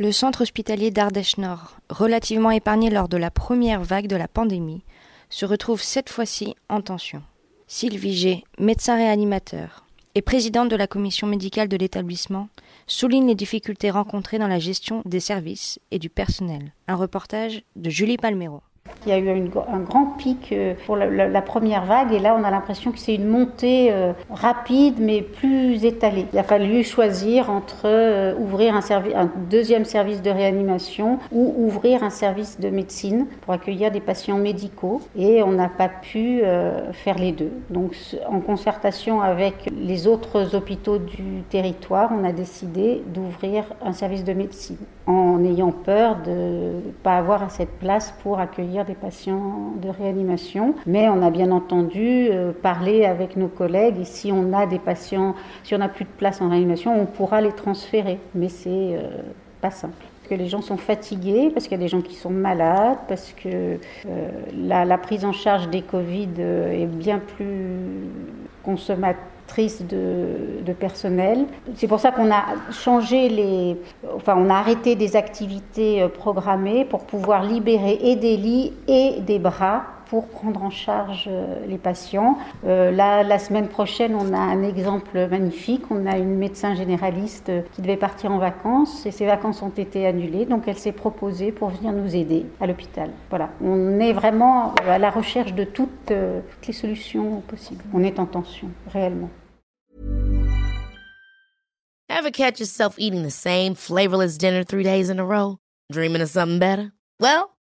Le centre hospitalier d'Ardèche Nord, relativement épargné lors de la première vague de la pandémie, se retrouve cette fois-ci en tension. Sylvie G, médecin réanimateur et présidente de la commission médicale de l'établissement, souligne les difficultés rencontrées dans la gestion des services et du personnel. Un reportage de Julie Palmero. Il y a eu un grand pic euh, pour la, première vague et là on a l'impression que c'est une montée euh, rapide mais plus étalée. Il a fallu choisir entre euh, ouvrir un, deuxième service de réanimation ou ouvrir un service de médecine pour accueillir des patients médicaux et on n'a pas pu faire les deux. Donc en concertation avec les autres hôpitaux du territoire, on a décidé d'ouvrir un service de médecine ayant peur de ne pas avoir assez de place pour accueillir des patients de réanimation. Mais on a bien entendu euh, parler avec nos collègues et si on a des patients, si on n'a plus de place en réanimation, on pourra les transférer. Mais c'est euh, pas simple que les gens sont fatigués, parce qu'il y a des gens qui sont malades, parce que euh, la, prise en charge des Covid est bien plus consommatrice de, de personnel. C'est pour ça qu'on a changé les, enfin on a arrêté des activités euh, programmées pour pouvoir libérer et des lits et des bras pour prendre en charge euh, les patients. Euh, là, la semaine prochaine, on a un exemple magnifique. On a une médecin généraliste qui devait partir en vacances et ses vacances ont été annulées. Donc, elle s'est proposée pour venir nous aider à l'hôpital. Voilà, on est vraiment à la recherche de toutes, toutes les solutions possibles. On est en tension, réellement. Ever catch yourself eating the same flavorless dinner three days in a row? Dreaming of something better? Well,